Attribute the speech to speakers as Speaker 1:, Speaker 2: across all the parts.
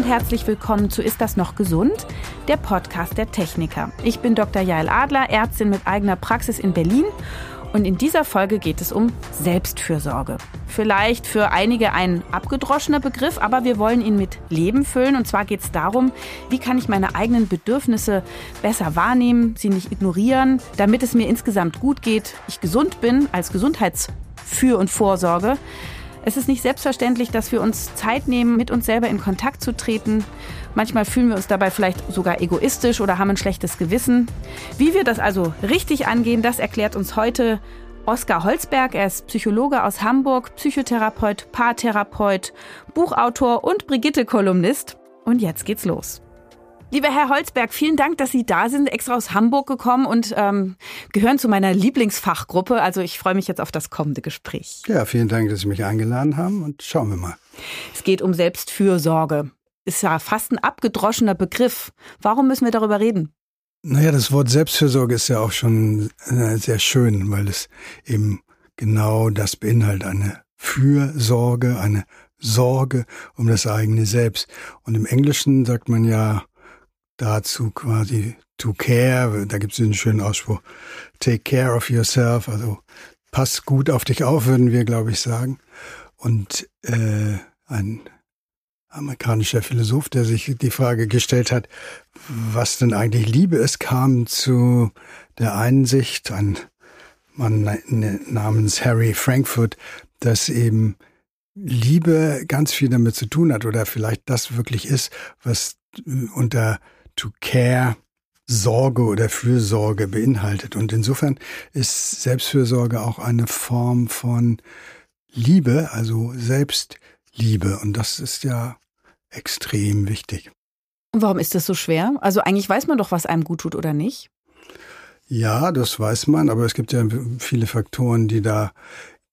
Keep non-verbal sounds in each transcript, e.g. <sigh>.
Speaker 1: und herzlich willkommen zu Ist das noch gesund? Der Podcast der Techniker. Ich bin Dr. Jael Adler, Ärztin mit eigener Praxis in Berlin und in dieser Folge geht es um Selbstfürsorge. Vielleicht für einige ein abgedroschener Begriff, aber wir wollen ihn mit Leben füllen. Und zwar geht es darum, wie kann ich meine eigenen Bedürfnisse besser wahrnehmen, sie nicht ignorieren, damit es mir insgesamt gut geht, ich gesund bin als Gesundheitsfür- und Vorsorge. Es ist nicht selbstverständlich, dass wir uns Zeit nehmen, mit uns selber in Kontakt zu treten. Manchmal fühlen wir uns dabei vielleicht sogar egoistisch oder haben ein schlechtes Gewissen. Wie wir das also richtig angehen, das erklärt uns heute Oskar Holzberg. Er ist Psychologe aus Hamburg, Psychotherapeut, Paartherapeut, Buchautor und Brigitte-Kolumnist. Und jetzt geht's los. Lieber Herr Holzberg, vielen Dank, dass Sie da sind, extra aus Hamburg gekommen und ähm, gehören zu meiner Lieblingsfachgruppe. Also ich freue mich jetzt auf das kommende Gespräch.
Speaker 2: Ja, vielen Dank, dass Sie mich eingeladen haben und schauen wir mal.
Speaker 1: Es geht um Selbstfürsorge. Ist ja fast ein abgedroschener Begriff. Warum müssen wir darüber reden?
Speaker 2: Naja, das Wort Selbstfürsorge ist ja auch schon äh, sehr schön, weil es eben genau das beinhaltet. Eine Fürsorge, eine Sorge um das eigene Selbst. Und im Englischen sagt man ja dazu quasi to care. Da gibt es einen schönen Ausspruch. Take care of yourself. Also pass gut auf dich auf, würden wir, glaube ich, sagen. Und äh, ein amerikanischer Philosoph, der sich die Frage gestellt hat, was denn eigentlich Liebe ist, kam zu der Einsicht, ein Mann namens Harry Frankfurt, dass eben Liebe ganz viel damit zu tun hat oder vielleicht das wirklich ist, was unter to care Sorge oder Fürsorge beinhaltet. Und insofern ist Selbstfürsorge auch eine Form von Liebe, also Selbstliebe. Und das ist ja extrem wichtig.
Speaker 1: Und warum ist das so schwer? Also eigentlich weiß man doch, was einem gut tut oder nicht.
Speaker 2: Ja, das weiß man, aber es gibt ja viele Faktoren, die da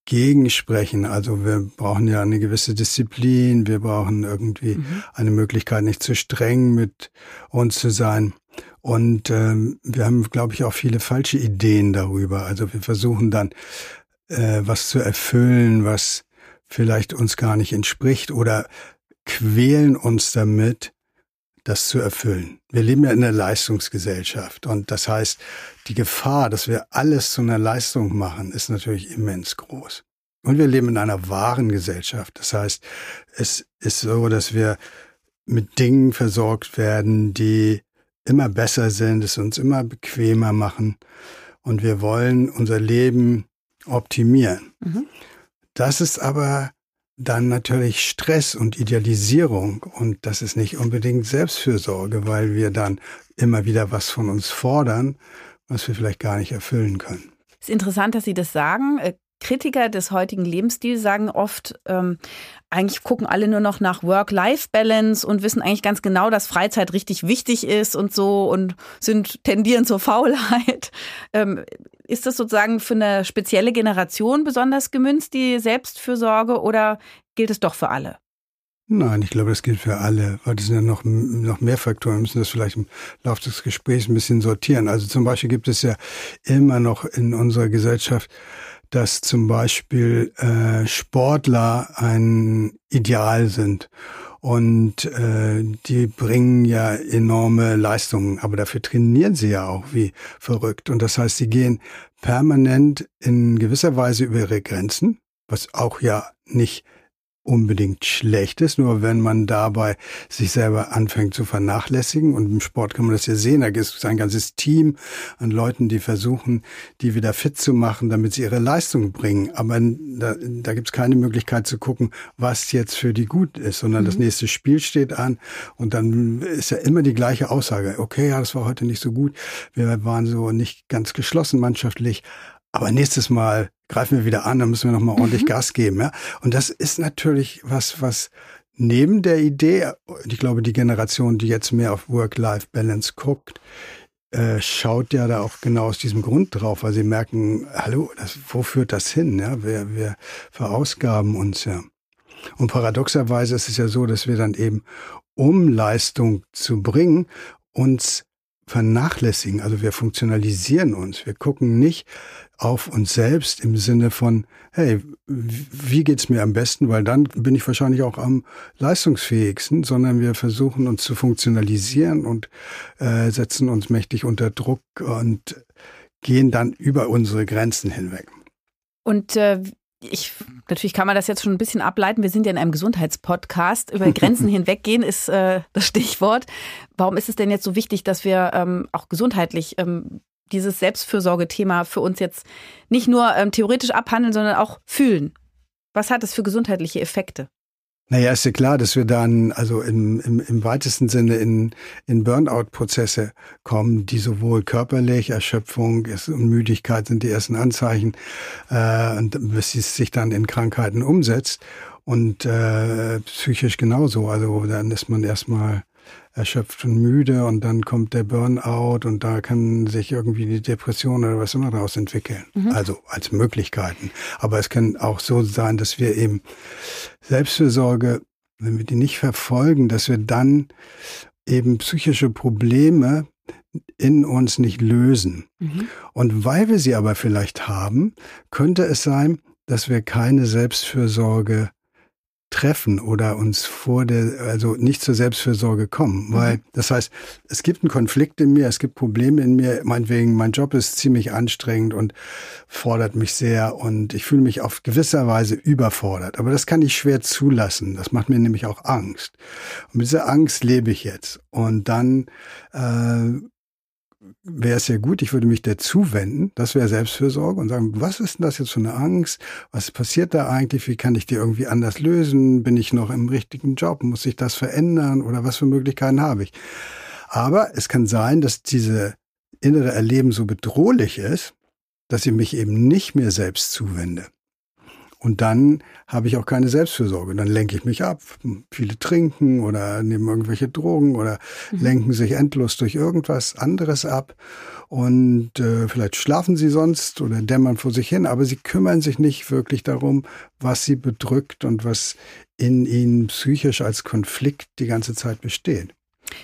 Speaker 2: gegensprechen. Also wir brauchen ja eine gewisse Disziplin, wir brauchen irgendwie mhm. eine Möglichkeit, nicht zu streng mit uns zu sein. Und ähm, wir haben, glaube ich, auch viele falsche Ideen darüber. Also wir versuchen dann äh, was zu erfüllen, was vielleicht uns gar nicht entspricht oder quälen uns damit, das zu erfüllen. Wir leben ja in einer Leistungsgesellschaft und das heißt, die Gefahr, dass wir alles zu einer Leistung machen, ist natürlich immens groß. Und wir leben in einer wahren Gesellschaft. Das heißt, es ist so, dass wir mit Dingen versorgt werden, die immer besser sind, es uns immer bequemer machen und wir wollen unser Leben optimieren. Mhm. Das ist aber dann natürlich Stress und Idealisierung und das ist nicht unbedingt Selbstfürsorge, weil wir dann immer wieder was von uns fordern, was wir vielleicht gar nicht erfüllen können.
Speaker 1: Es ist interessant, dass Sie das sagen. Kritiker des heutigen Lebensstils sagen oft, ähm, eigentlich gucken alle nur noch nach Work-Life-Balance und wissen eigentlich ganz genau, dass Freizeit richtig wichtig ist und so und sind tendieren zur Faulheit. <laughs> Ähm, ist das sozusagen für eine spezielle Generation besonders gemünzt, die Selbstfürsorge, oder gilt es doch für alle?
Speaker 2: Nein, ich glaube, das gilt für alle, weil das sind ja noch, noch mehr Faktoren. Wir müssen das vielleicht im Laufe des Gesprächs ein bisschen sortieren. Also zum Beispiel gibt es ja immer noch in unserer Gesellschaft dass zum Beispiel äh, Sportler ein Ideal sind. Und äh, die bringen ja enorme Leistungen, aber dafür trainieren sie ja auch wie verrückt. Und das heißt, sie gehen permanent in gewisser Weise über ihre Grenzen, was auch ja nicht unbedingt schlecht ist, nur wenn man dabei sich selber anfängt zu vernachlässigen. Und im Sport kann man das ja sehen, da gibt es ein ganzes Team an Leuten, die versuchen, die wieder fit zu machen, damit sie ihre Leistung bringen. Aber da, da gibt es keine Möglichkeit zu gucken, was jetzt für die gut ist, sondern mhm. das nächste Spiel steht an und dann ist ja immer die gleiche Aussage. Okay, ja, das war heute nicht so gut. Wir waren so nicht ganz geschlossen mannschaftlich. Aber nächstes Mal greifen wir wieder an, dann müssen wir nochmal ordentlich mhm. Gas geben. Ja? Und das ist natürlich was, was neben der Idee, ich glaube, die Generation, die jetzt mehr auf Work-Life-Balance guckt, äh, schaut ja da auch genau aus diesem Grund drauf, weil sie merken, hallo, das, wo führt das hin? Ja? Wir, wir verausgaben uns ja. Und paradoxerweise ist es ja so, dass wir dann eben, um Leistung zu bringen, uns vernachlässigen. Also wir funktionalisieren uns. Wir gucken nicht auf uns selbst im Sinne von, hey, wie geht's mir am besten? Weil dann bin ich wahrscheinlich auch am leistungsfähigsten, sondern wir versuchen uns zu funktionalisieren und äh, setzen uns mächtig unter Druck und gehen dann über unsere Grenzen hinweg.
Speaker 1: Und äh, ich, natürlich kann man das jetzt schon ein bisschen ableiten. Wir sind ja in einem Gesundheitspodcast. Über Grenzen <laughs> hinweggehen ist äh, das Stichwort. Warum ist es denn jetzt so wichtig, dass wir ähm, auch gesundheitlich ähm, dieses Selbstfürsorge-Thema für uns jetzt nicht nur ähm, theoretisch abhandeln, sondern auch fühlen? Was hat es für gesundheitliche Effekte?
Speaker 2: Naja, ist ja klar, dass wir dann also im, im, im weitesten Sinne in, in Burnout-Prozesse kommen, die sowohl körperlich, Erschöpfung und Müdigkeit sind die ersten Anzeichen, äh, und bis es sich dann in Krankheiten umsetzt. Und äh, psychisch genauso. Also dann ist man erstmal erschöpft und müde und dann kommt der Burnout und da kann sich irgendwie die Depression oder was immer daraus entwickeln. Mhm. Also als Möglichkeiten. Aber es kann auch so sein, dass wir eben Selbstfürsorge, wenn wir die nicht verfolgen, dass wir dann eben psychische Probleme in uns nicht lösen. Mhm. Und weil wir sie aber vielleicht haben, könnte es sein, dass wir keine Selbstfürsorge treffen oder uns vor der, also nicht zur Selbstfürsorge kommen. Mhm. Weil, das heißt, es gibt einen Konflikt in mir, es gibt Probleme in mir, meinetwegen, mein Job ist ziemlich anstrengend und fordert mich sehr und ich fühle mich auf gewisser Weise überfordert. Aber das kann ich schwer zulassen. Das macht mir nämlich auch Angst. Und mit dieser Angst lebe ich jetzt. Und dann äh, wäre es ja gut, ich würde mich dazu wenden, das wäre Selbstfürsorge und sagen, was ist denn das jetzt für eine Angst? Was passiert da eigentlich? Wie kann ich die irgendwie anders lösen? Bin ich noch im richtigen Job? Muss sich das verändern? Oder was für Möglichkeiten habe ich? Aber es kann sein, dass diese innere Erleben so bedrohlich ist, dass ich mich eben nicht mehr selbst zuwende. Und dann habe ich auch keine Selbstfürsorge. Dann lenke ich mich ab. Viele trinken oder nehmen irgendwelche Drogen oder mhm. lenken sich endlos durch irgendwas anderes ab. Und äh, vielleicht schlafen sie sonst oder dämmern vor sich hin, aber sie kümmern sich nicht wirklich darum, was sie bedrückt und was in ihnen psychisch als Konflikt die ganze Zeit besteht.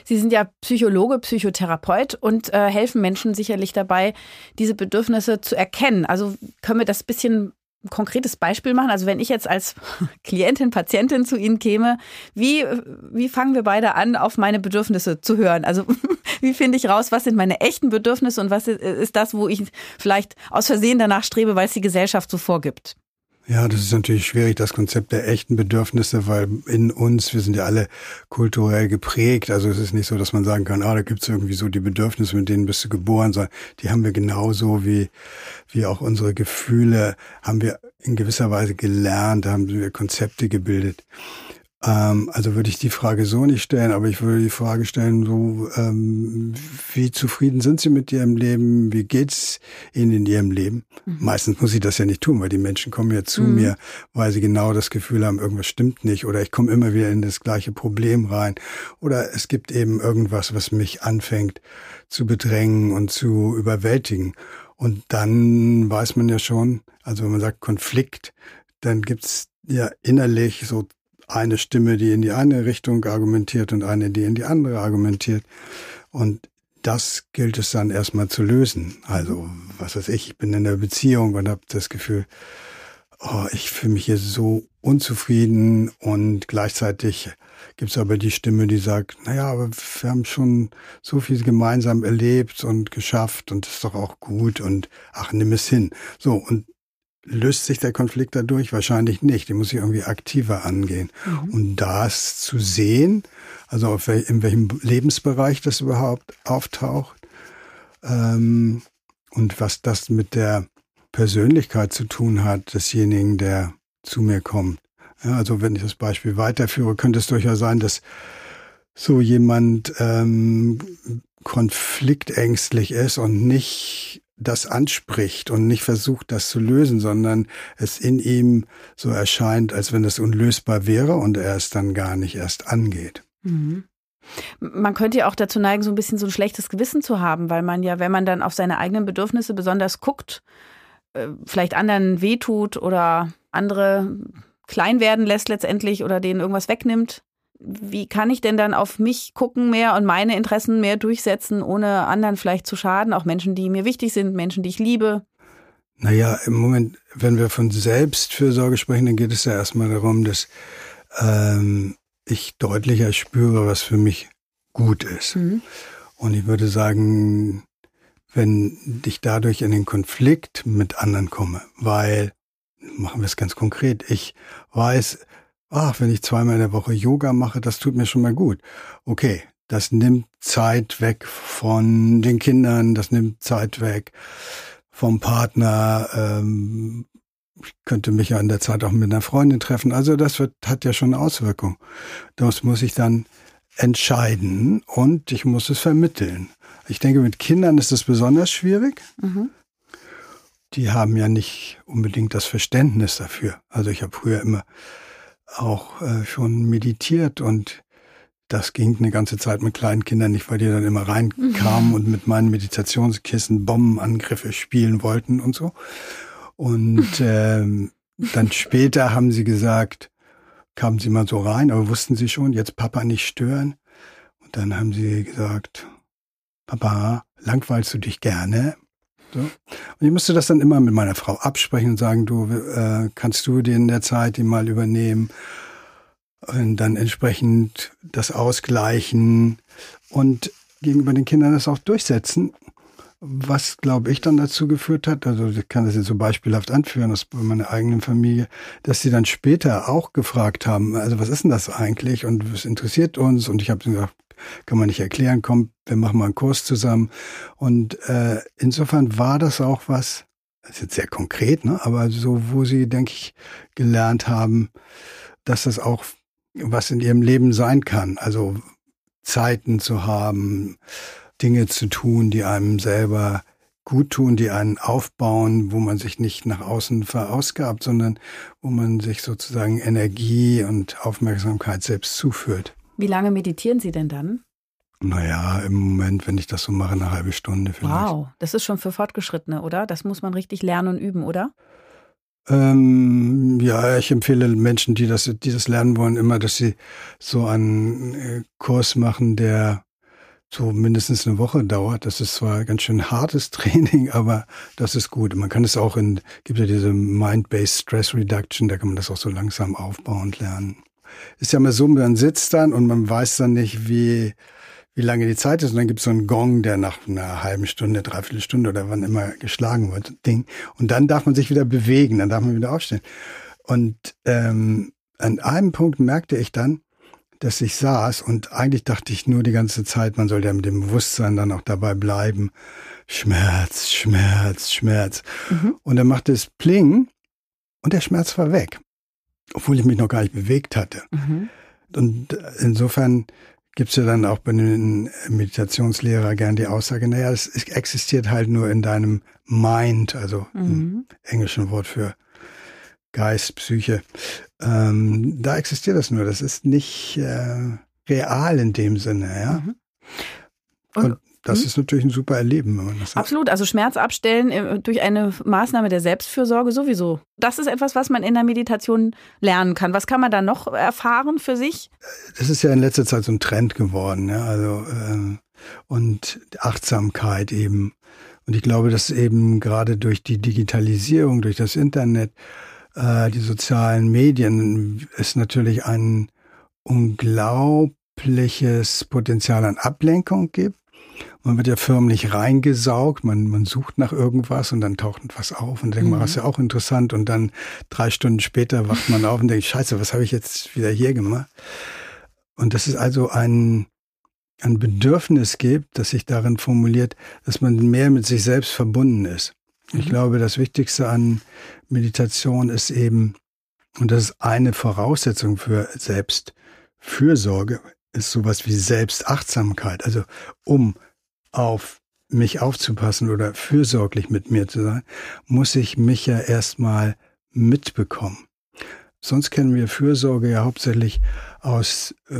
Speaker 1: Sie sind ja Psychologe, Psychotherapeut und äh, helfen Menschen sicherlich dabei, diese Bedürfnisse zu erkennen. Also können wir das bisschen ein konkretes Beispiel machen? Also wenn ich jetzt als <laughs> Klientin, Patientin zu Ihnen käme, wie, wie fangen wir beide an, auf meine Bedürfnisse zu hören? Also <laughs> wie finde ich raus, was sind meine echten Bedürfnisse und was ist das, wo ich vielleicht aus Versehen danach strebe, weil es die Gesellschaft so vorgibt?
Speaker 2: Ja, das ist natürlich schwierig, das Konzept der echten Bedürfnisse, weil in uns, wir sind ja alle kulturell geprägt. Also es ist nicht so, dass man sagen kann, ah, da gibt's irgendwie so die Bedürfnisse, mit denen bist du geboren, sondern die haben wir genauso wie, wie auch unsere Gefühle, haben wir in gewisser Weise gelernt, haben wir Konzepte gebildet. Ähm, also würde ich die Frage so nicht stellen, aber ich würde die Frage stellen, so, ähm, wie zufrieden sind Sie mit Ihrem Leben? Wie geht's Ihnen in Ihrem Leben? Mhm. Meistens muss ich das ja nicht tun, weil die Menschen kommen ja zu mhm. mir, weil sie genau das Gefühl haben, irgendwas stimmt nicht oder ich komme immer wieder in das gleiche Problem rein oder es gibt eben irgendwas, was mich anfängt zu bedrängen und zu überwältigen. Und dann weiß man ja schon, also wenn man sagt Konflikt, dann gibt's ja innerlich so eine Stimme, die in die eine Richtung argumentiert und eine, die in die andere argumentiert. Und das gilt es dann erstmal zu lösen. Also, was weiß ich, ich bin in der Beziehung und habe das Gefühl, oh, ich fühle mich hier so unzufrieden und gleichzeitig gibt es aber die Stimme, die sagt, naja, aber wir haben schon so viel gemeinsam erlebt und geschafft und ist doch auch gut und ach, nimm es hin. So, und löst sich der Konflikt dadurch? Wahrscheinlich nicht. Den muss ich irgendwie aktiver angehen. Mhm. Und das zu sehen, also wel in welchem Lebensbereich das überhaupt auftaucht ähm, und was das mit der Persönlichkeit zu tun hat desjenigen, der zu mir kommt. Ja, also wenn ich das Beispiel weiterführe, könnte es durchaus sein, dass so jemand ähm, konfliktängstlich ist und nicht das anspricht und nicht versucht, das zu lösen, sondern es in ihm so erscheint, als wenn es unlösbar wäre und er es dann gar nicht erst angeht. Mhm.
Speaker 1: Man könnte ja auch dazu neigen, so ein bisschen so ein schlechtes Gewissen zu haben, weil man ja, wenn man dann auf seine eigenen Bedürfnisse besonders guckt, äh, vielleicht anderen wehtut oder andere klein werden lässt letztendlich oder denen irgendwas wegnimmt, wie kann ich denn dann auf mich gucken mehr und meine Interessen mehr durchsetzen, ohne anderen vielleicht zu schaden, auch Menschen, die mir wichtig sind, Menschen, die ich liebe?
Speaker 2: Naja, im Moment, wenn wir von Selbstfürsorge sprechen, dann geht es ja erstmal darum, dass ähm, ich deutlicher spüre, was für mich gut ist. Mhm. Und ich würde sagen, wenn ich dadurch in den Konflikt mit anderen komme, weil, machen wir es ganz konkret, ich weiß, ach, wenn ich zweimal in der Woche Yoga mache, das tut mir schon mal gut. Okay, das nimmt Zeit weg von den Kindern, das nimmt Zeit weg vom Partner. Ähm, ich könnte mich ja in der Zeit auch mit einer Freundin treffen. Also das wird, hat ja schon eine Auswirkung. Das muss ich dann entscheiden und ich muss es vermitteln. Ich denke, mit Kindern ist es besonders schwierig. Mhm. Die haben ja nicht unbedingt das Verständnis dafür. Also ich habe früher immer auch äh, schon meditiert und das ging eine ganze Zeit mit kleinen Kindern nicht, weil die dann immer reinkamen mhm. und mit meinen Meditationskissen Bombenangriffe spielen wollten und so. Und <laughs> ähm, dann später haben sie gesagt, kamen sie mal so rein, aber wussten sie schon, jetzt Papa nicht stören. Und dann haben sie gesagt, Papa, langweilst du dich gerne? So. Und ich musste das dann immer mit meiner Frau absprechen und sagen, du, äh, kannst du dir in der Zeit die mal übernehmen? Und dann entsprechend das ausgleichen und gegenüber den Kindern das auch durchsetzen. Was, glaube ich, dann dazu geführt hat, also ich kann das jetzt so beispielhaft anführen aus meiner eigenen Familie, dass sie dann später auch gefragt haben, also was ist denn das eigentlich und was interessiert uns? Und ich habe gesagt, kann man nicht erklären, komm, wir machen mal einen Kurs zusammen. Und äh, insofern war das auch was, das ist jetzt sehr konkret, ne? aber so, wo sie, denke ich, gelernt haben, dass das auch was in ihrem Leben sein kann. Also Zeiten zu haben, Dinge zu tun, die einem selber gut tun, die einen aufbauen, wo man sich nicht nach außen verausgabt, sondern wo man sich sozusagen Energie und Aufmerksamkeit selbst zuführt.
Speaker 1: Wie lange meditieren Sie denn dann?
Speaker 2: Naja, im Moment, wenn ich das so mache, eine halbe Stunde vielleicht.
Speaker 1: Wow, das ist schon für Fortgeschrittene, oder? Das muss man richtig lernen und üben, oder?
Speaker 2: Ähm, ja, ich empfehle Menschen, die das, die das lernen wollen, immer, dass sie so einen äh, Kurs machen, der so mindestens eine Woche dauert. Das ist zwar ganz schön hartes <laughs> Training, aber das ist gut. Man kann es auch in, gibt ja diese Mind-Based Stress Reduction, da kann man das auch so langsam aufbauen und lernen. Ist ja immer so, man sitzt dann und man weiß dann nicht, wie, wie lange die Zeit ist. Und dann gibt es so einen Gong, der nach einer halben Stunde, dreiviertel Stunde oder wann immer geschlagen wird, Ding. Und dann darf man sich wieder bewegen, dann darf man wieder aufstehen. Und ähm, an einem Punkt merkte ich dann, dass ich saß und eigentlich dachte ich nur die ganze Zeit, man soll ja mit dem Bewusstsein dann auch dabei bleiben. Schmerz, Schmerz, Schmerz. Mhm. Und dann machte es Pling und der Schmerz war weg, obwohl ich mich noch gar nicht bewegt hatte. Mhm. Und insofern gibt's ja dann auch bei den Meditationslehrer gern die Aussage, naja, es existiert halt nur in deinem Mind, also mhm. im englischen Wort für Geist, Psyche. Ähm, da existiert das nur. Das ist nicht äh, real in dem Sinne, ja. Mhm. Und, Und das hm? ist natürlich ein super Erleben, wenn man das.
Speaker 1: Absolut. Also Schmerz abstellen äh, durch eine Maßnahme der Selbstfürsorge sowieso. Das ist etwas, was man in der Meditation lernen kann. Was kann man da noch erfahren für sich?
Speaker 2: Das ist ja in letzter Zeit so ein Trend geworden. Ja? Also, äh, und Achtsamkeit eben. Und ich glaube, dass eben gerade durch die Digitalisierung, durch das Internet, äh, die sozialen Medien, es natürlich ein unglaubliches Potenzial an Ablenkung gibt man wird ja förmlich reingesaugt, man, man sucht nach irgendwas und dann taucht was auf und denkt mhm. man, das ist ja auch interessant und dann drei Stunden später wacht man auf und denkt, scheiße, was habe ich jetzt wieder hier gemacht? Und das ist also ein, ein Bedürfnis gibt, das sich darin formuliert, dass man mehr mit sich selbst verbunden ist. Mhm. Ich glaube, das Wichtigste an Meditation ist eben, und das ist eine Voraussetzung für Selbstfürsorge, ist sowas wie Selbstachtsamkeit. Also um auf mich aufzupassen oder fürsorglich mit mir zu sein, muss ich mich ja erstmal mitbekommen. Sonst kennen wir Fürsorge ja hauptsächlich aus äh,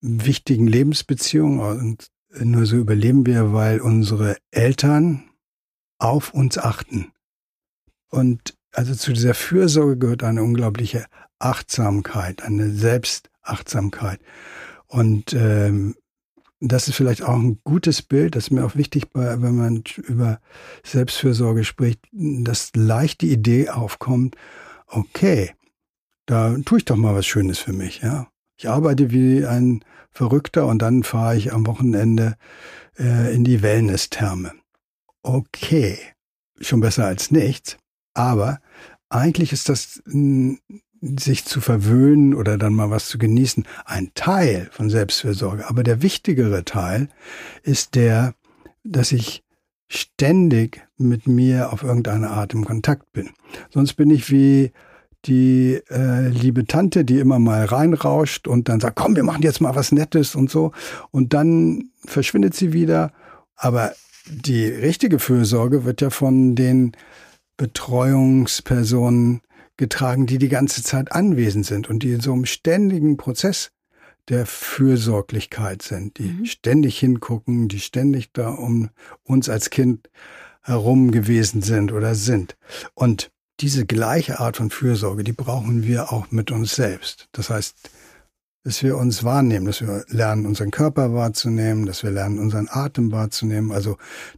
Speaker 2: wichtigen Lebensbeziehungen und nur so überleben wir, weil unsere Eltern auf uns achten. Und also zu dieser Fürsorge gehört eine unglaubliche Achtsamkeit, eine Selbst Achtsamkeit. Und ähm, das ist vielleicht auch ein gutes Bild, das ist mir auch wichtig, wenn man über Selbstfürsorge spricht, dass leicht die Idee aufkommt, okay, da tue ich doch mal was Schönes für mich, ja. Ich arbeite wie ein Verrückter und dann fahre ich am Wochenende äh, in die Wellness-Therme. Okay, schon besser als nichts, aber eigentlich ist das sich zu verwöhnen oder dann mal was zu genießen, ein Teil von Selbstfürsorge. Aber der wichtigere Teil ist der, dass ich ständig mit mir auf irgendeine Art im Kontakt bin. Sonst bin ich wie die äh, liebe Tante, die immer mal reinrauscht und dann sagt, komm, wir machen jetzt mal was Nettes und so. Und dann verschwindet sie wieder. Aber die richtige Fürsorge wird ja von den Betreuungspersonen getragen, die die ganze Zeit anwesend sind und die in so einem ständigen Prozess der Fürsorglichkeit sind, die mhm. ständig hingucken, die ständig da um uns als Kind herum gewesen sind oder sind. Und diese gleiche Art von Fürsorge, die brauchen wir auch mit uns selbst. Das heißt, dass wir uns wahrnehmen, dass wir lernen, unseren Körper wahrzunehmen, dass wir lernen, unseren Atem wahrzunehmen. Also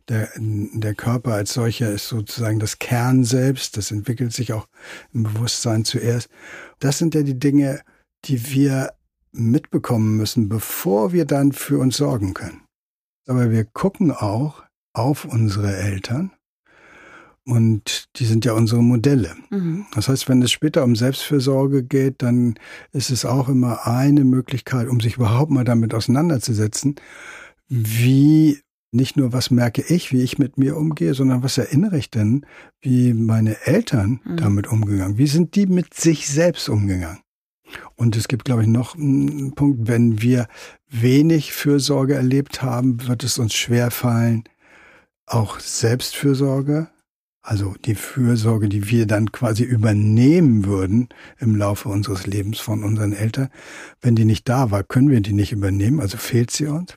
Speaker 2: der, der Körper als solcher ist sozusagen das Kern selbst, das entwickelt sich auch im Bewusstsein zuerst. Das sind ja die Dinge, die wir mitbekommen müssen, bevor wir dann für uns sorgen können. Aber wir gucken auch auf unsere Eltern und die sind ja unsere Modelle. Mhm. Das heißt, wenn es später um Selbstfürsorge geht, dann ist es auch immer eine Möglichkeit, um sich überhaupt mal damit auseinanderzusetzen, wie nicht nur, was merke ich, wie ich mit mir umgehe, sondern was erinnere ich denn, wie meine Eltern mhm. damit umgegangen? Wie sind die mit sich selbst umgegangen? Und es gibt, glaube ich, noch einen Punkt, wenn wir wenig Fürsorge erlebt haben, wird es uns schwer fallen, auch Selbstfürsorge also die Fürsorge, die wir dann quasi übernehmen würden im Laufe unseres Lebens von unseren Eltern. Wenn die nicht da war, können wir die nicht übernehmen, also fehlt sie uns.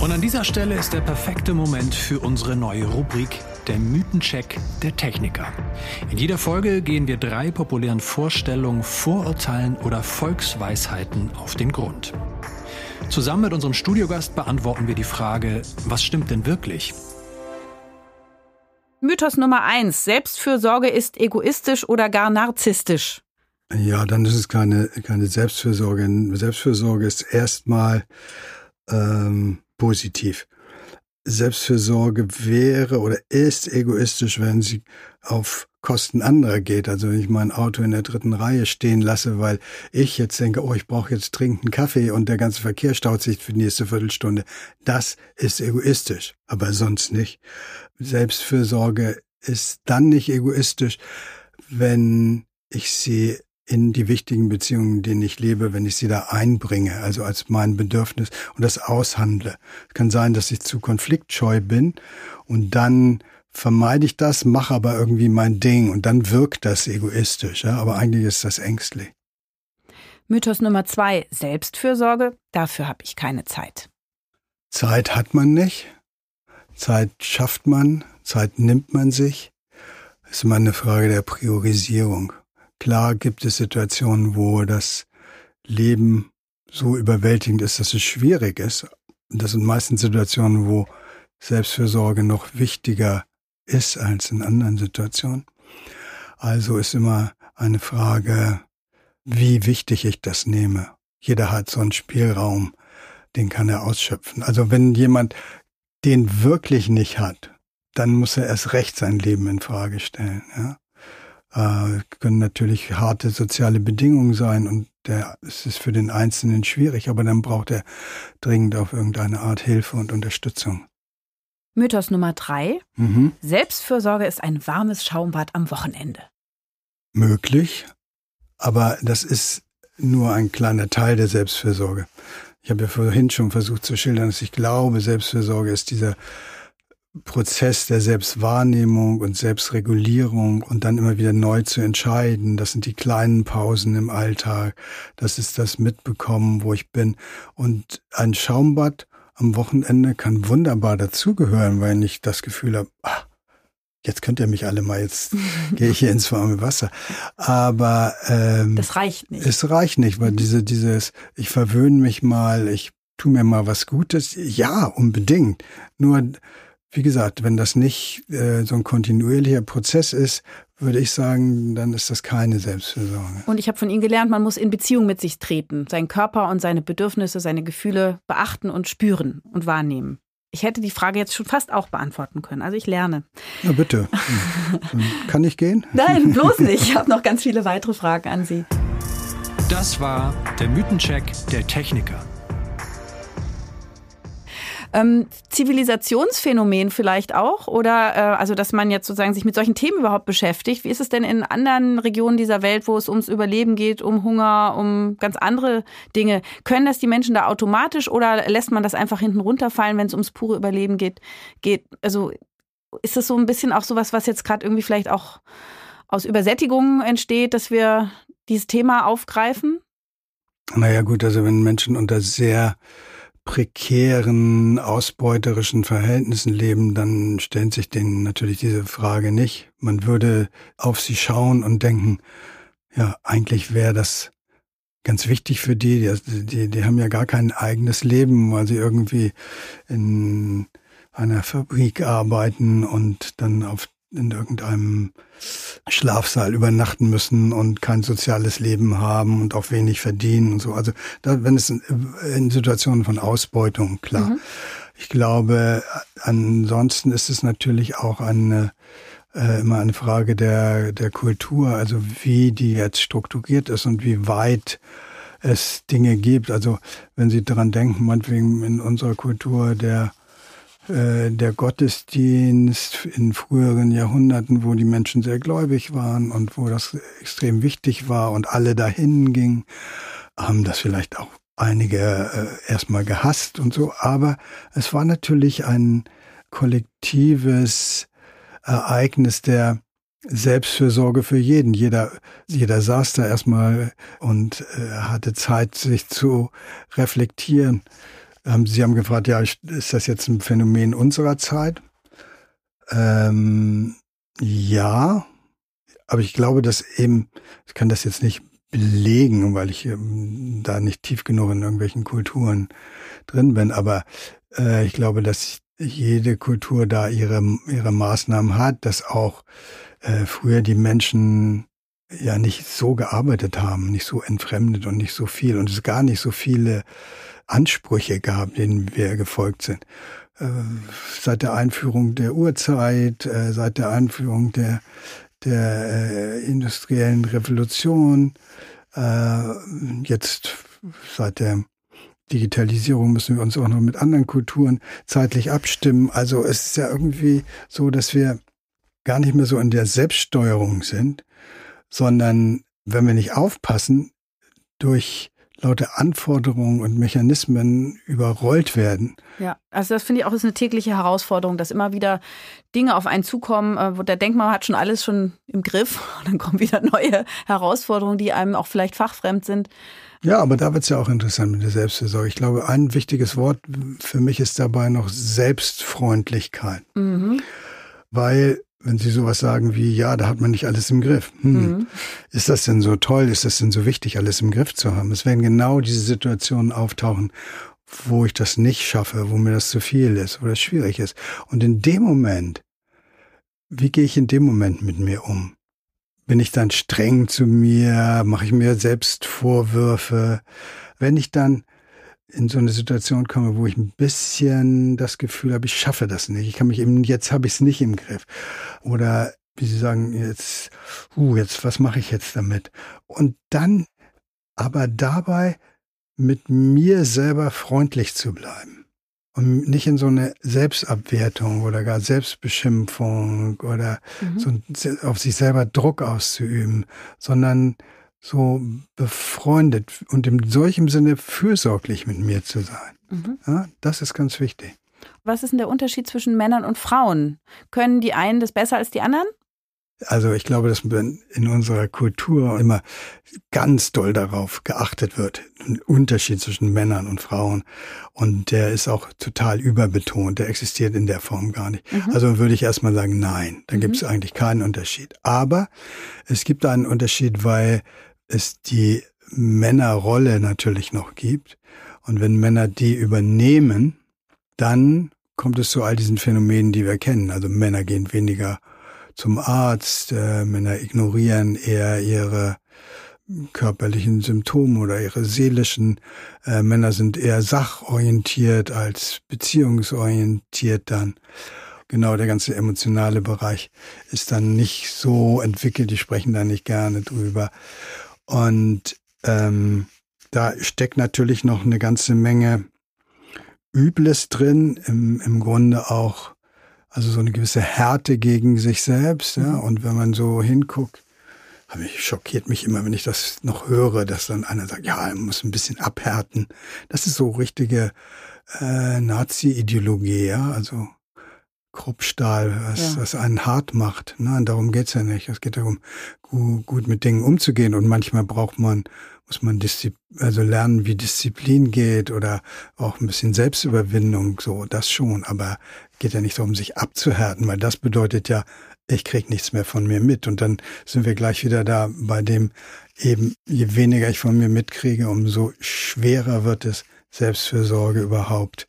Speaker 3: Und an dieser Stelle ist der perfekte Moment für unsere neue Rubrik, der Mythencheck der Techniker. In jeder Folge gehen wir drei populären Vorstellungen, Vorurteilen oder Volksweisheiten auf den Grund. Zusammen mit unserem Studiogast beantworten wir die Frage, was stimmt denn wirklich?
Speaker 1: Mythos Nummer eins. Selbstfürsorge ist egoistisch oder gar narzisstisch.
Speaker 2: Ja, dann ist es keine, keine Selbstfürsorge. Selbstfürsorge ist erstmal ähm, positiv. Selbstfürsorge wäre oder ist egoistisch, wenn sie auf Kosten anderer geht. Also wenn ich mein Auto in der dritten Reihe stehen lasse, weil ich jetzt denke, oh, ich brauche jetzt dringend Kaffee und der ganze Verkehr staut sich für die nächste Viertelstunde. Das ist egoistisch, aber sonst nicht. Selbstfürsorge ist dann nicht egoistisch, wenn ich sie in die wichtigen Beziehungen, denen ich lebe, wenn ich sie da einbringe, also als mein Bedürfnis und das aushandle. Es kann sein, dass ich zu konfliktscheu bin und dann vermeide ich das, mache aber irgendwie mein Ding und dann wirkt das egoistisch, ja, aber eigentlich ist das ängstlich.
Speaker 1: Mythos Nummer zwei, Selbstfürsorge, dafür habe ich keine Zeit.
Speaker 2: Zeit hat man nicht, Zeit schafft man, Zeit nimmt man sich. Das ist immer eine Frage der Priorisierung. Klar gibt es Situationen, wo das Leben so überwältigend ist, dass es schwierig ist. Das sind meistens Situationen, wo Selbstfürsorge noch wichtiger ist als in anderen Situationen. Also ist immer eine Frage, wie wichtig ich das nehme. Jeder hat so einen Spielraum, den kann er ausschöpfen. Also wenn jemand den wirklich nicht hat, dann muss er erst recht sein Leben in Frage stellen. Ja? Äh, können natürlich harte soziale Bedingungen sein und der, es ist für den Einzelnen schwierig, aber dann braucht er dringend auf irgendeine Art Hilfe und Unterstützung.
Speaker 1: Mythos Nummer drei. Mhm. Selbstfürsorge ist ein warmes Schaumbad am Wochenende.
Speaker 2: Möglich, aber das ist nur ein kleiner Teil der Selbstfürsorge. Ich habe ja vorhin schon versucht zu schildern, dass ich glaube, Selbstfürsorge ist dieser Prozess der Selbstwahrnehmung und Selbstregulierung und dann immer wieder neu zu entscheiden. Das sind die kleinen Pausen im Alltag. Das ist das Mitbekommen, wo ich bin. Und ein Schaumbad am Wochenende kann wunderbar dazugehören, weil ich das Gefühl habe, ah, jetzt könnt ihr mich alle mal, jetzt gehe ich hier ins warme Wasser. Aber ähm,
Speaker 1: das reicht nicht.
Speaker 2: Es reicht nicht, weil diese, dieses, ich verwöhne mich mal, ich tu mir mal was Gutes, ja, unbedingt. Nur, wie gesagt, wenn das nicht äh, so ein kontinuierlicher Prozess ist, würde ich sagen, dann ist das keine Selbstfürsorge.
Speaker 1: Und ich habe von Ihnen gelernt, man muss in Beziehung mit sich treten, seinen Körper und seine Bedürfnisse, seine Gefühle beachten und spüren und wahrnehmen. Ich hätte die Frage jetzt schon fast auch beantworten können. Also ich lerne.
Speaker 2: Ja, bitte. <laughs> Kann ich gehen?
Speaker 1: Nein, bloß <laughs> nicht. Ich habe noch ganz viele weitere Fragen an Sie.
Speaker 3: Das war der Mythencheck der Techniker.
Speaker 1: Ähm, Zivilisationsphänomen vielleicht auch oder äh, also dass man jetzt sozusagen sich mit solchen Themen überhaupt beschäftigt. Wie ist es denn in anderen Regionen dieser Welt, wo es ums Überleben geht, um Hunger, um ganz andere Dinge? Können das die Menschen da automatisch oder lässt man das einfach hinten runterfallen, wenn es ums pure Überleben geht? Geht also ist das so ein bisschen auch sowas, was jetzt gerade irgendwie vielleicht auch aus Übersättigung entsteht, dass wir dieses Thema aufgreifen?
Speaker 2: Naja gut, also wenn Menschen unter sehr prekären, ausbeuterischen Verhältnissen leben, dann stellt sich denen natürlich diese Frage nicht. Man würde auf sie schauen und denken, ja, eigentlich wäre das ganz wichtig für die. Die, die. die haben ja gar kein eigenes Leben, weil sie irgendwie in einer Fabrik arbeiten und dann auf in irgendeinem Schlafsaal übernachten müssen und kein soziales Leben haben und auch wenig verdienen und so. Also da, wenn es in, in Situationen von Ausbeutung, klar. Mhm. Ich glaube, ansonsten ist es natürlich auch eine äh, immer eine Frage der, der Kultur, also wie die jetzt strukturiert ist und wie weit es Dinge gibt. Also wenn Sie daran denken, meinetwegen in unserer Kultur der der Gottesdienst in früheren Jahrhunderten, wo die Menschen sehr gläubig waren und wo das extrem wichtig war und alle dahin gingen, haben das vielleicht auch einige äh, erstmal gehasst und so, aber es war natürlich ein kollektives Ereignis der Selbstfürsorge für jeden. Jeder, jeder saß da erstmal und äh, hatte Zeit, sich zu reflektieren. Ähm, Sie haben gefragt, ja, ist das jetzt ein Phänomen unserer Zeit? Ähm, ja, aber ich glaube, dass eben, ich kann das jetzt nicht belegen, weil ich ähm, da nicht tief genug in irgendwelchen Kulturen drin bin, aber äh, ich glaube, dass jede Kultur da ihre, ihre Maßnahmen hat, dass auch äh, früher die Menschen ja nicht so gearbeitet haben, nicht so entfremdet und nicht so viel und es gar nicht so viele Ansprüche gab, denen wir gefolgt sind. Äh, seit der Einführung der Urzeit, äh, seit der Einführung der, der äh, industriellen Revolution, jetzt seit der Digitalisierung müssen wir uns auch noch mit anderen Kulturen zeitlich abstimmen. Also es ist ja irgendwie so, dass wir gar nicht mehr so in der Selbststeuerung sind, sondern wenn wir nicht aufpassen, durch lauter Anforderungen und Mechanismen überrollt werden.
Speaker 1: Ja, also das finde ich auch ist eine tägliche Herausforderung, dass immer wieder Dinge auf einen zukommen, äh, wo der denkt, man hat schon alles schon im Griff <laughs> und dann kommen wieder neue Herausforderungen, die einem auch vielleicht fachfremd sind.
Speaker 2: Ja, aber da wird es ja auch interessant mit der Selbstversorgung. Ich glaube, ein wichtiges Wort für mich ist dabei noch Selbstfreundlichkeit. Mhm. Weil wenn Sie sowas sagen wie, ja, da hat man nicht alles im Griff. Hm. Mhm. Ist das denn so toll? Ist das denn so wichtig, alles im Griff zu haben? Es werden genau diese Situationen auftauchen, wo ich das nicht schaffe, wo mir das zu viel ist, wo das schwierig ist. Und in dem Moment, wie gehe ich in dem Moment mit mir um? Bin ich dann streng zu mir? Mache ich mir selbst Vorwürfe? Wenn ich dann in so eine Situation komme, wo ich ein bisschen das Gefühl habe, ich schaffe das nicht. Ich kann mich eben, jetzt habe ich es nicht im Griff. Oder wie Sie sagen, jetzt, uh, jetzt, was mache ich jetzt damit? Und dann aber dabei mit mir selber freundlich zu bleiben. Und nicht in so eine Selbstabwertung oder gar Selbstbeschimpfung oder mhm. so auf sich selber Druck auszuüben, sondern so befreundet und in solchem Sinne fürsorglich mit mir zu sein. Mhm. Ja, das ist ganz wichtig.
Speaker 1: Was ist denn der Unterschied zwischen Männern und Frauen? Können die einen das besser als die anderen?
Speaker 2: Also ich glaube, dass in unserer Kultur immer ganz doll darauf geachtet wird, ein Unterschied zwischen Männern und Frauen. Und der ist auch total überbetont. Der existiert in der Form gar nicht. Mhm. Also würde ich erstmal sagen, nein, da mhm. gibt es eigentlich keinen Unterschied. Aber es gibt einen Unterschied, weil es die Männerrolle natürlich noch gibt. Und wenn Männer die übernehmen, dann kommt es zu all diesen Phänomenen, die wir kennen. Also Männer gehen weniger zum Arzt, äh, Männer ignorieren eher ihre körperlichen Symptome oder ihre seelischen. Äh, Männer sind eher sachorientiert als beziehungsorientiert dann. Genau, der ganze emotionale Bereich ist dann nicht so entwickelt, die sprechen da nicht gerne drüber. Und ähm, da steckt natürlich noch eine ganze Menge Übles drin, im, im Grunde auch, also so eine gewisse Härte gegen sich selbst. Ja? Mhm. Und wenn man so hinguckt, mich schockiert mich immer, wenn ich das noch höre, dass dann einer sagt, ja, er muss ein bisschen abhärten. Das ist so richtige äh, Nazi-Ideologie, ja, also Kruppstahl, was, ja. was einen hart macht. Nein, darum geht's ja nicht. Es geht darum, gut, gut mit Dingen umzugehen. Und manchmal braucht man muss man Diszi also lernen, wie Disziplin geht oder auch ein bisschen Selbstüberwindung, so, das schon. Aber geht ja nicht darum, sich abzuhärten, weil das bedeutet ja, ich krieg nichts mehr von mir mit. Und dann sind wir gleich wieder da bei dem eben, je weniger ich von mir mitkriege, umso schwerer wird es, Selbstfürsorge überhaupt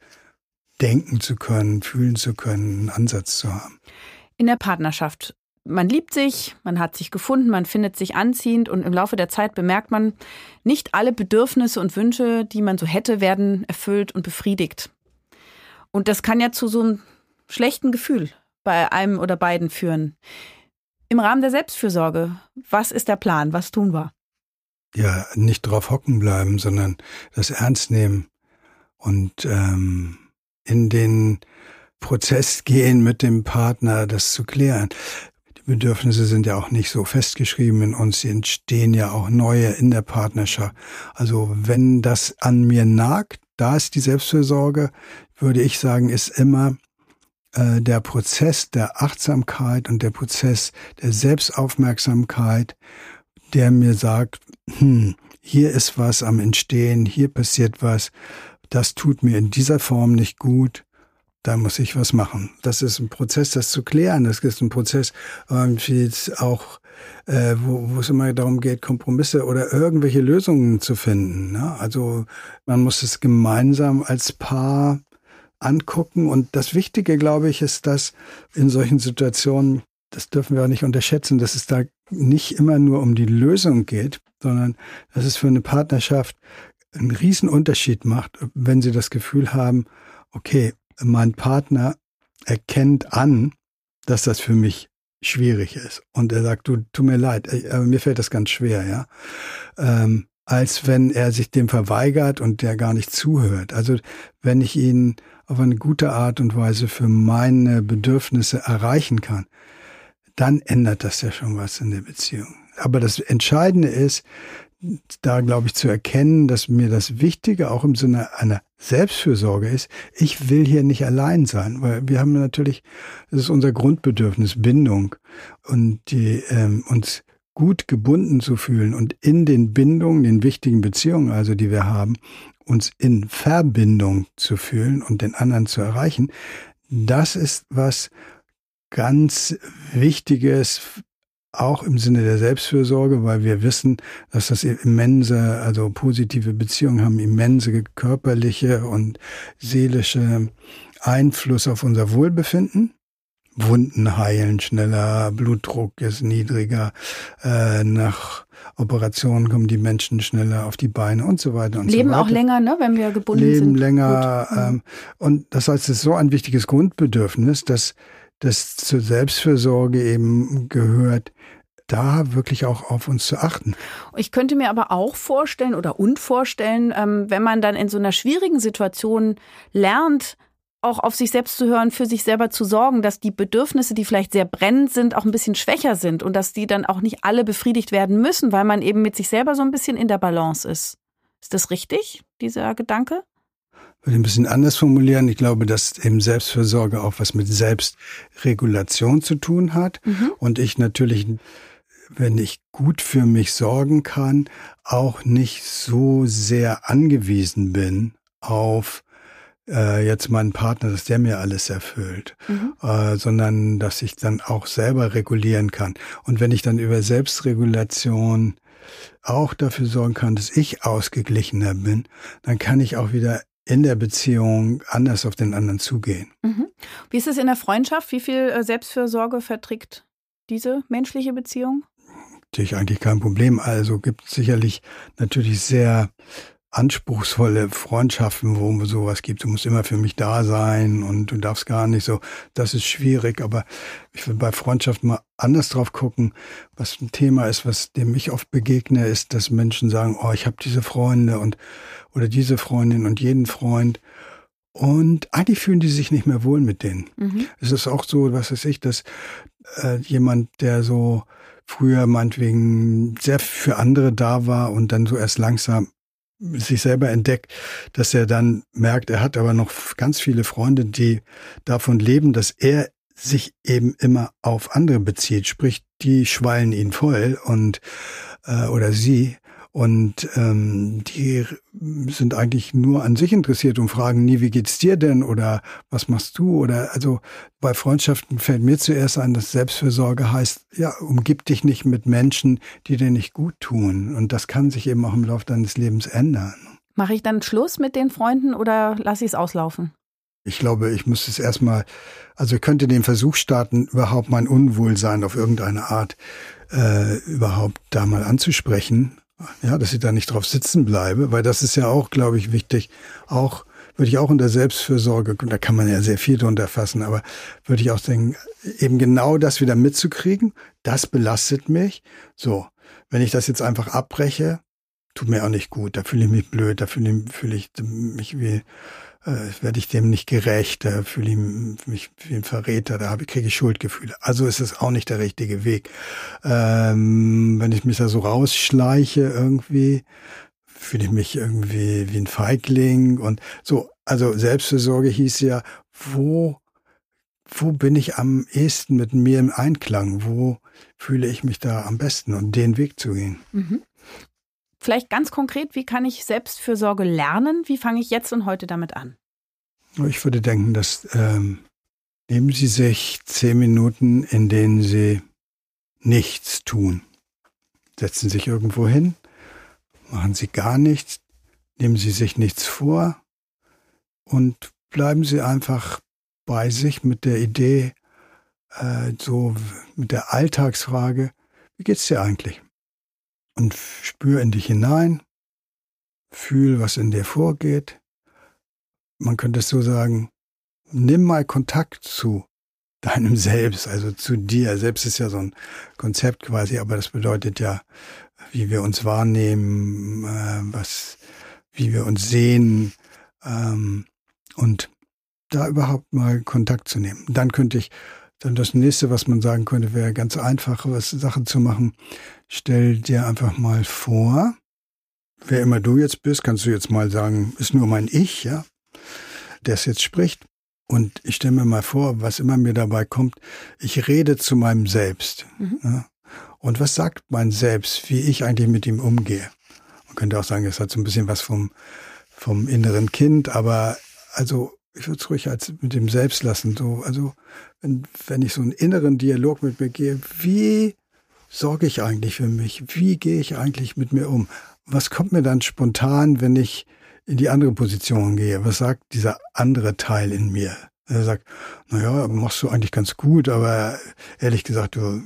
Speaker 2: denken zu können, fühlen zu können, einen Ansatz zu haben.
Speaker 1: In der Partnerschaft man liebt sich, man hat sich gefunden, man findet sich anziehend und im Laufe der Zeit bemerkt man, nicht alle Bedürfnisse und Wünsche, die man so hätte, werden erfüllt und befriedigt. Und das kann ja zu so einem schlechten Gefühl bei einem oder beiden führen. Im Rahmen der Selbstfürsorge, was ist der Plan? Was tun wir?
Speaker 2: Ja, nicht drauf hocken bleiben, sondern das ernst nehmen und ähm, in den Prozess gehen mit dem Partner, das zu klären. Die Bedürfnisse sind ja auch nicht so festgeschrieben in uns, sie entstehen ja auch neue in der Partnerschaft. Also wenn das an mir nagt, da ist die Selbstfürsorge, würde ich sagen, ist immer äh, der Prozess der Achtsamkeit und der Prozess der Selbstaufmerksamkeit, der mir sagt, hm, hier ist was am Entstehen, hier passiert was, das tut mir in dieser Form nicht gut da muss ich was machen. Das ist ein Prozess, das zu klären. Das ist ein Prozess, irgendwie auch, äh, wo, wo es immer darum geht, Kompromisse oder irgendwelche Lösungen zu finden. Ne? Also man muss es gemeinsam als Paar angucken. Und das Wichtige, glaube ich, ist, dass in solchen Situationen, das dürfen wir auch nicht unterschätzen, dass es da nicht immer nur um die Lösung geht, sondern dass es für eine Partnerschaft einen riesen Unterschied macht, wenn sie das Gefühl haben, okay, mein Partner erkennt an, dass das für mich schwierig ist. Und er sagt, du, tu mir leid, äh, mir fällt das ganz schwer, ja. Ähm, als wenn er sich dem verweigert und der gar nicht zuhört. Also wenn ich ihn auf eine gute Art und Weise für meine Bedürfnisse erreichen kann, dann ändert das ja schon was in der Beziehung. Aber das Entscheidende ist, da, glaube ich, zu erkennen, dass mir das Wichtige auch im Sinne einer Selbstfürsorge ist, ich will hier nicht allein sein, weil wir haben natürlich, das ist unser Grundbedürfnis, Bindung. Und die, ähm, uns gut gebunden zu fühlen und in den Bindungen, den wichtigen Beziehungen, also die wir haben, uns in Verbindung zu fühlen und den anderen zu erreichen, das ist was ganz Wichtiges auch im Sinne der Selbstfürsorge, weil wir wissen, dass das immense, also positive Beziehungen haben, immense körperliche und seelische Einfluss auf unser Wohlbefinden. Wunden heilen schneller, Blutdruck ist niedriger, äh, nach Operationen kommen die Menschen schneller auf die Beine und so weiter und
Speaker 1: Leben
Speaker 2: so weiter.
Speaker 1: auch länger, ne, wenn wir gebunden
Speaker 2: Leben
Speaker 1: sind.
Speaker 2: Leben länger. Ähm, und das heißt, es ist so ein wichtiges Grundbedürfnis, dass das zur Selbstfürsorge eben gehört, da wirklich auch auf uns zu achten.
Speaker 1: Ich könnte mir aber auch vorstellen oder und vorstellen, ähm, wenn man dann in so einer schwierigen Situation lernt, auch auf sich selbst zu hören, für sich selber zu sorgen, dass die Bedürfnisse, die vielleicht sehr brennend sind, auch ein bisschen schwächer sind und dass die dann auch nicht alle befriedigt werden müssen, weil man eben mit sich selber so ein bisschen in der Balance ist. Ist das richtig, dieser Gedanke?
Speaker 2: Würde ein bisschen anders formulieren. Ich glaube, dass eben Selbstfürsorge auch was mit Selbstregulation zu tun hat. Mhm. Und ich natürlich, wenn ich gut für mich sorgen kann, auch nicht so sehr angewiesen bin auf äh, jetzt meinen Partner, dass der mir alles erfüllt, mhm. äh, sondern dass ich dann auch selber regulieren kann. Und wenn ich dann über Selbstregulation auch dafür sorgen kann, dass ich ausgeglichener bin, dann kann ich auch wieder in der Beziehung anders auf den anderen zugehen. Mhm.
Speaker 1: Wie ist es in der Freundschaft? Wie viel äh, Selbstfürsorge verträgt diese menschliche Beziehung?
Speaker 2: Natürlich eigentlich kein Problem. Also gibt es sicherlich natürlich sehr anspruchsvolle Freundschaften, wo es sowas gibt. Du musst immer für mich da sein und du darfst gar nicht so. Das ist schwierig, aber ich will bei Freundschaften mal anders drauf gucken. Was ein Thema ist, was dem ich oft begegne, ist, dass Menschen sagen, oh, ich habe diese Freunde und oder diese Freundin und jeden Freund. Und eigentlich fühlen die sich nicht mehr wohl mit denen. Mhm. Es ist auch so, was weiß ich, dass äh, jemand, der so früher meinetwegen sehr für andere da war und dann so erst langsam sich selber entdeckt, dass er dann merkt, er hat aber noch ganz viele Freunde, die davon leben, dass er sich eben immer auf andere bezieht, sprich, die schwallen ihn voll und äh, oder sie und ähm, die sind eigentlich nur an sich interessiert und fragen nie, wie geht's dir denn oder was machst du? Oder also bei Freundschaften fällt mir zuerst ein, dass Selbstfürsorge heißt, ja, umgib dich nicht mit Menschen, die dir nicht gut tun. Und das kann sich eben auch im Laufe deines Lebens ändern.
Speaker 1: Mache ich dann Schluss mit den Freunden oder lasse ich es auslaufen?
Speaker 2: Ich glaube, ich muss es erstmal, also ich könnte den Versuch starten, überhaupt mein Unwohlsein auf irgendeine Art äh, überhaupt da mal anzusprechen ja, dass ich da nicht drauf sitzen bleibe, weil das ist ja auch, glaube ich, wichtig. Auch würde ich auch unter Selbstfürsorge, da kann man ja sehr viel drunter fassen, aber würde ich auch denken, eben genau das wieder mitzukriegen, das belastet mich. So, wenn ich das jetzt einfach abbreche, tut mir auch nicht gut, da fühle ich mich blöd, da fühle ich, fühle ich mich wie äh, werde ich dem nicht gerecht, da fühle ich mich wie ein Verräter, da habe, kriege ich Schuldgefühle. Also ist es auch nicht der richtige Weg. Ähm, wenn ich mich da so rausschleiche irgendwie, fühle ich mich irgendwie wie ein Feigling und so. Also Selbstversorge hieß ja, wo, wo bin ich am ehesten mit mir im Einklang? Wo fühle ich mich da am besten und den Weg zu gehen? Mhm.
Speaker 1: Vielleicht ganz konkret, wie kann ich Selbstfürsorge lernen? Wie fange ich jetzt und heute damit an?
Speaker 2: Ich würde denken, dass ähm, nehmen Sie sich zehn Minuten, in denen Sie nichts tun. Setzen sich irgendwo hin, machen Sie gar nichts, nehmen Sie sich nichts vor und bleiben Sie einfach bei sich mit der Idee, äh, so mit der Alltagsfrage, wie geht's dir eigentlich? Und spür in dich hinein, fühl, was in dir vorgeht. Man könnte es so sagen, nimm mal Kontakt zu <laughs> deinem Selbst, also zu dir. Selbst ist ja so ein Konzept quasi, aber das bedeutet ja, wie wir uns wahrnehmen, äh, was, wie wir uns sehen ähm, und da überhaupt mal Kontakt zu nehmen. Dann könnte ich dann das nächste, was man sagen könnte, wäre ganz einfach, was Sachen zu machen. Stell dir einfach mal vor, wer immer du jetzt bist, kannst du jetzt mal sagen, ist nur mein Ich, ja, der es jetzt spricht. Und ich stelle mir mal vor, was immer mir dabei kommt, ich rede zu meinem Selbst. Mhm. Ja? Und was sagt mein Selbst, wie ich eigentlich mit ihm umgehe? Man könnte auch sagen, es hat so ein bisschen was vom, vom inneren Kind, aber also ich würde es ruhig als mit dem Selbst lassen. So, also wenn, wenn ich so einen inneren Dialog mit mir gehe, wie sorge ich eigentlich für mich? Wie gehe ich eigentlich mit mir um? Was kommt mir dann spontan, wenn ich in die andere Position gehe? Was sagt dieser andere Teil in mir? Er sagt, naja, machst du eigentlich ganz gut, aber ehrlich gesagt, du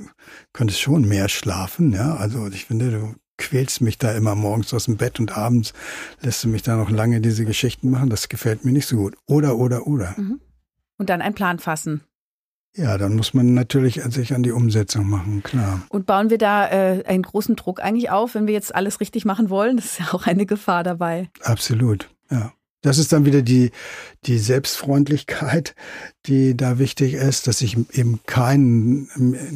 Speaker 2: könntest schon mehr schlafen, ja. Also ich finde, du quälst mich da immer morgens aus dem Bett und abends lässt du mich da noch lange diese Geschichten machen. Das gefällt mir nicht so gut. Oder, oder, oder. Mhm.
Speaker 1: Und dann einen Plan fassen.
Speaker 2: Ja, dann muss man natürlich sich an die Umsetzung machen, klar.
Speaker 1: Und bauen wir da äh, einen großen Druck eigentlich auf, wenn wir jetzt alles richtig machen wollen? Das ist ja auch eine Gefahr dabei.
Speaker 2: Absolut, ja. Das ist dann wieder die, die Selbstfreundlichkeit, die da wichtig ist, dass ich eben keinen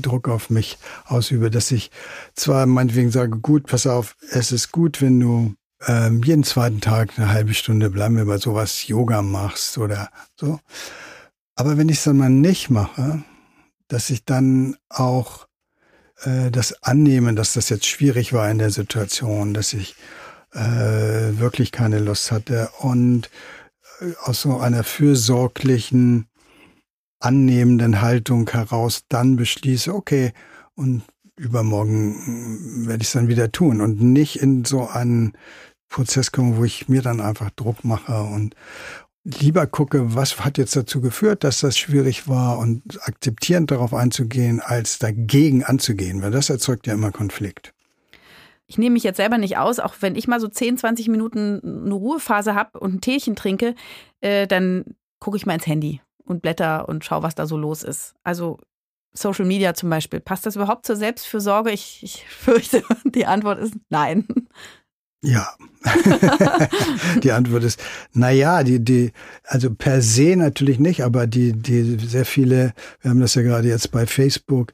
Speaker 2: Druck auf mich ausübe, dass ich zwar meinetwegen sage, gut, pass auf, es ist gut, wenn du ähm, jeden zweiten Tag eine halbe Stunde bleiben wir bei sowas Yoga machst oder so. Aber wenn ich es dann mal nicht mache, dass ich dann auch äh, das annehme, dass das jetzt schwierig war in der Situation, dass ich äh, wirklich keine Lust hatte und äh, aus so einer fürsorglichen, annehmenden Haltung heraus dann beschließe, okay, und übermorgen werde ich es dann wieder tun und nicht in so einen Prozess komme, wo ich mir dann einfach Druck mache und lieber gucke, was hat jetzt dazu geführt, dass das schwierig war und akzeptierend darauf einzugehen, als dagegen anzugehen, weil das erzeugt ja immer Konflikt.
Speaker 1: Ich nehme mich jetzt selber nicht aus, auch wenn ich mal so 10, 20 Minuten eine Ruhephase habe und ein Teechen trinke, äh, dann gucke ich mal ins Handy und blätter und schaue, was da so los ist. Also Social Media zum Beispiel. Passt das überhaupt zur Selbstfürsorge? Ich, ich <laughs> fürchte, die Antwort ist nein.
Speaker 2: Ja. <laughs> die Antwort ist, na ja, die, die, also per se natürlich nicht, aber die, die sehr viele, wir haben das ja gerade jetzt bei Facebook,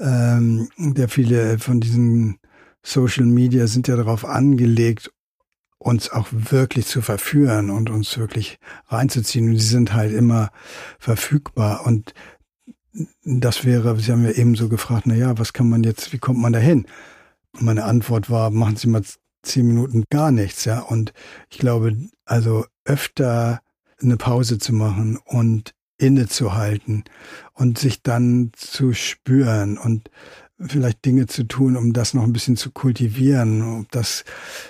Speaker 2: ähm, der viele von diesen Social Media sind ja darauf angelegt, uns auch wirklich zu verführen und uns wirklich reinzuziehen. Und die sind halt immer verfügbar. Und das wäre, Sie haben ja eben so gefragt, na ja, was kann man jetzt, wie kommt man da hin? Meine Antwort war, machen Sie mal zehn Minuten gar nichts, ja. Und ich glaube, also öfter eine Pause zu machen und innezuhalten und sich dann zu spüren und vielleicht Dinge zu tun, um das noch ein bisschen zu kultivieren, ob das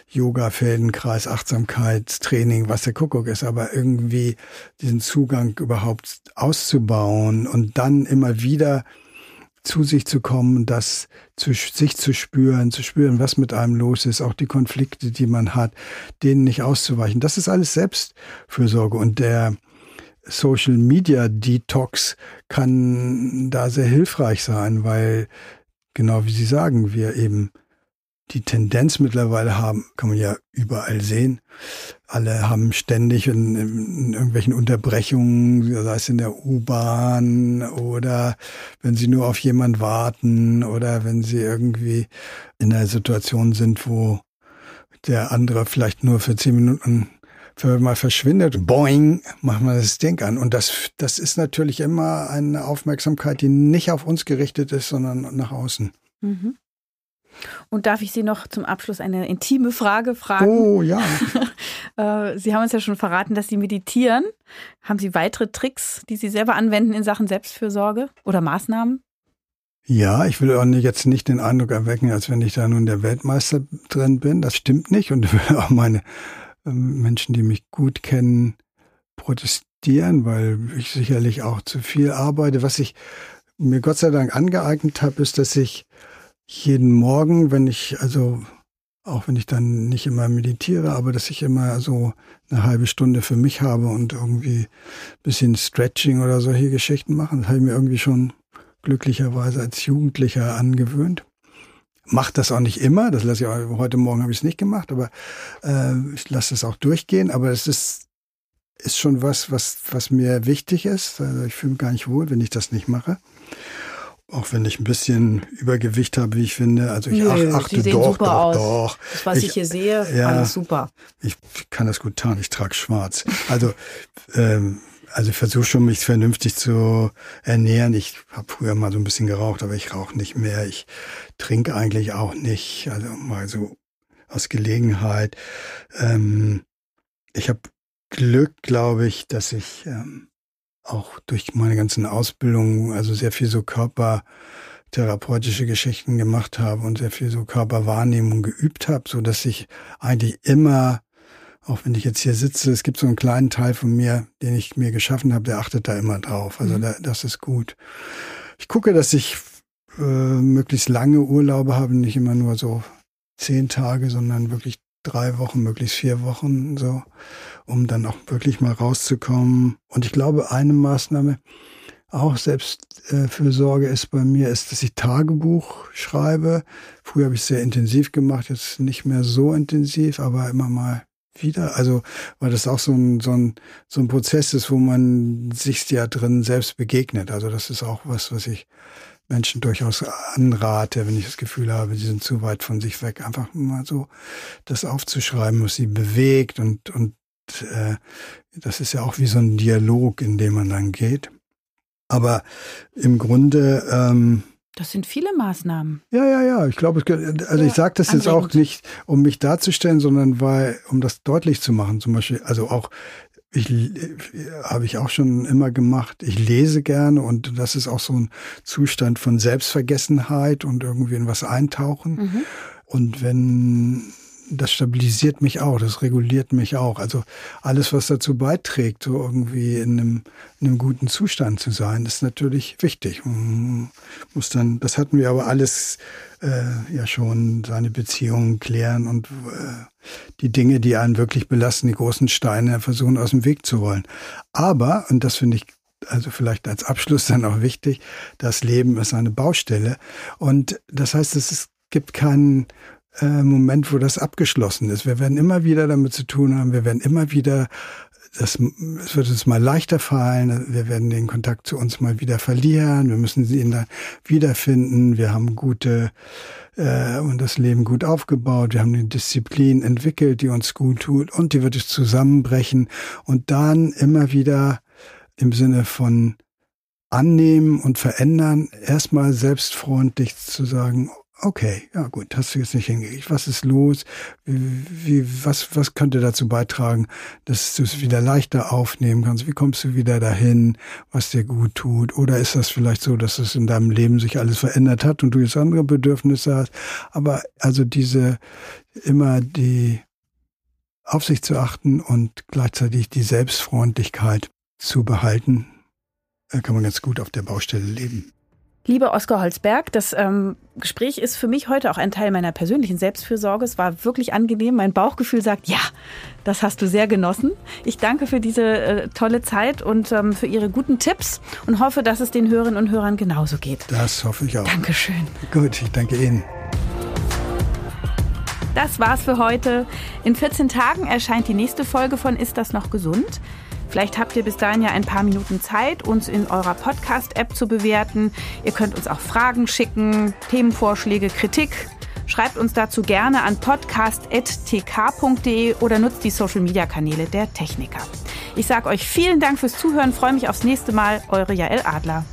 Speaker 2: Yoga, Feldenkreis, Achtsamkeitstraining, was der Kuckuck ist, aber irgendwie diesen Zugang überhaupt auszubauen und dann immer wieder zu sich zu kommen, das zu sich zu spüren, zu spüren, was mit einem los ist, auch die Konflikte, die man hat, denen nicht auszuweichen. Das ist alles Selbstfürsorge und der Social Media Detox kann da sehr hilfreich sein, weil genau wie Sie sagen, wir eben die Tendenz mittlerweile haben, kann man ja überall sehen. Alle haben ständig in, in irgendwelchen Unterbrechungen, sei es in der U-Bahn oder wenn sie nur auf jemand warten oder wenn sie irgendwie in einer Situation sind, wo der andere vielleicht nur für zehn Minuten mal verschwindet, boing, machen wir das Ding an. Und das, das ist natürlich immer eine Aufmerksamkeit, die nicht auf uns gerichtet ist, sondern nach außen. Mhm.
Speaker 1: Und darf ich Sie noch zum Abschluss eine intime Frage fragen?
Speaker 2: Oh ja. <laughs>
Speaker 1: Äh, Sie haben uns ja schon verraten, dass Sie meditieren. Haben Sie weitere Tricks, die Sie selber anwenden in Sachen Selbstfürsorge oder Maßnahmen?
Speaker 2: Ja, ich will auch jetzt nicht den Eindruck erwecken, als wenn ich da nun der Weltmeister drin bin. Das stimmt nicht und will auch meine ähm, Menschen, die mich gut kennen, protestieren, weil ich sicherlich auch zu viel arbeite. Was ich mir Gott sei Dank angeeignet habe, ist, dass ich jeden Morgen, wenn ich, also auch wenn ich dann nicht immer meditiere, aber dass ich immer so eine halbe Stunde für mich habe und irgendwie bisschen Stretching oder solche Geschichten machen. Das habe ich mir irgendwie schon glücklicherweise als Jugendlicher angewöhnt. Macht das auch nicht immer, das lasse ich auch, heute Morgen habe ich es nicht gemacht, aber äh, ich lasse es auch durchgehen, aber es ist, ist schon was, was, was mir wichtig ist. Also ich fühle mich gar nicht wohl, wenn ich das nicht mache. Auch wenn ich ein bisschen Übergewicht habe, wie ich finde. Also ich Nö, achte Sie sehen doch, super doch, aus. doch.
Speaker 1: Das, was ich, ich hier sehe, ja, alles super.
Speaker 2: Ich kann das gut tarnen, ich trage schwarz. Also, ähm, also ich versuche schon, mich vernünftig zu ernähren. Ich habe früher mal so ein bisschen geraucht, aber ich rauche nicht mehr. Ich trinke eigentlich auch nicht. Also mal so aus Gelegenheit. Ähm, ich habe Glück, glaube ich, dass ich ähm, auch durch meine ganzen Ausbildungen, also sehr viel so körpertherapeutische Geschichten gemacht habe und sehr viel so Körperwahrnehmung geübt habe, so dass ich eigentlich immer, auch wenn ich jetzt hier sitze, es gibt so einen kleinen Teil von mir, den ich mir geschaffen habe, der achtet da immer drauf. Also mhm. da, das ist gut. Ich gucke, dass ich äh, möglichst lange Urlaube habe, nicht immer nur so zehn Tage, sondern wirklich drei Wochen, möglichst vier Wochen so um dann auch wirklich mal rauszukommen. Und ich glaube, eine Maßnahme, auch Selbstfürsorge äh, ist bei mir, ist, dass ich Tagebuch schreibe. Früher habe ich es sehr intensiv gemacht, jetzt nicht mehr so intensiv, aber immer mal wieder. Also, weil das auch so ein, so ein, so ein Prozess ist, wo man sich ja drin selbst begegnet. Also, das ist auch was, was ich Menschen durchaus anrate, wenn ich das Gefühl habe, sie sind zu weit von sich weg, einfach mal so das aufzuschreiben, was sie bewegt und, und äh, das ist ja auch wie so ein Dialog, in dem man dann geht. Aber im Grunde ähm,
Speaker 1: das sind viele Maßnahmen.
Speaker 2: Ja, ja, ja. Ich glaube, also ich sage das jetzt auch nicht, um mich darzustellen, sondern weil, um das deutlich zu machen. Zum Beispiel, also auch ich habe ich auch schon immer gemacht. Ich lese gerne und das ist auch so ein Zustand von Selbstvergessenheit und irgendwie in was eintauchen. Mhm. Und wenn das stabilisiert mich auch, das reguliert mich auch. Also alles, was dazu beiträgt, so irgendwie in einem, in einem guten Zustand zu sein, ist natürlich wichtig. Man muss dann, das hatten wir aber alles äh, ja schon, seine Beziehungen klären und äh, die Dinge, die einen wirklich belasten, die großen Steine versuchen aus dem Weg zu rollen. Aber, und das finde ich also vielleicht als Abschluss dann auch wichtig, das Leben ist eine Baustelle. Und das heißt, es gibt keinen äh, Moment, wo das abgeschlossen ist. Wir werden immer wieder damit zu tun haben, wir werden immer wieder, das, es wird uns mal leichter fallen, wir werden den Kontakt zu uns mal wieder verlieren, wir müssen ihn dann wiederfinden, wir haben gute äh, und das Leben gut aufgebaut, wir haben eine Disziplin entwickelt, die uns gut tut und die wird es zusammenbrechen und dann immer wieder im Sinne von annehmen und verändern, erstmal selbstfreundlich zu sagen, Okay, ja gut, hast du jetzt nicht hingekriegt. Was ist los? Wie, wie, was, was könnte dazu beitragen, dass du es wieder leichter aufnehmen kannst? Wie kommst du wieder dahin, was dir gut tut? Oder ist das vielleicht so, dass es in deinem Leben sich alles verändert hat und du jetzt andere Bedürfnisse hast? Aber also diese, immer die auf sich zu achten und gleichzeitig die Selbstfreundlichkeit zu behalten, äh, kann man ganz gut auf der Baustelle leben.
Speaker 1: Lieber Oskar Holzberg, das ähm, Gespräch ist für mich heute auch ein Teil meiner persönlichen Selbstfürsorge. Es war wirklich angenehm. Mein Bauchgefühl sagt, ja, das hast du sehr genossen. Ich danke für diese äh, tolle Zeit und ähm, für Ihre guten Tipps und hoffe, dass es den Hörerinnen und Hörern genauso geht.
Speaker 2: Das hoffe ich auch.
Speaker 1: Dankeschön.
Speaker 2: Gut, ich danke Ihnen.
Speaker 1: Das war's für heute. In 14 Tagen erscheint die nächste Folge von Ist das noch gesund? Vielleicht habt ihr bis dahin ja ein paar Minuten Zeit, uns in eurer Podcast-App zu bewerten. Ihr könnt uns auch Fragen schicken, Themenvorschläge, Kritik. Schreibt uns dazu gerne an podcast.tk.de oder nutzt die Social-Media-Kanäle der Techniker. Ich sage euch vielen Dank fürs Zuhören, freue mich aufs nächste Mal. Eure Jael Adler.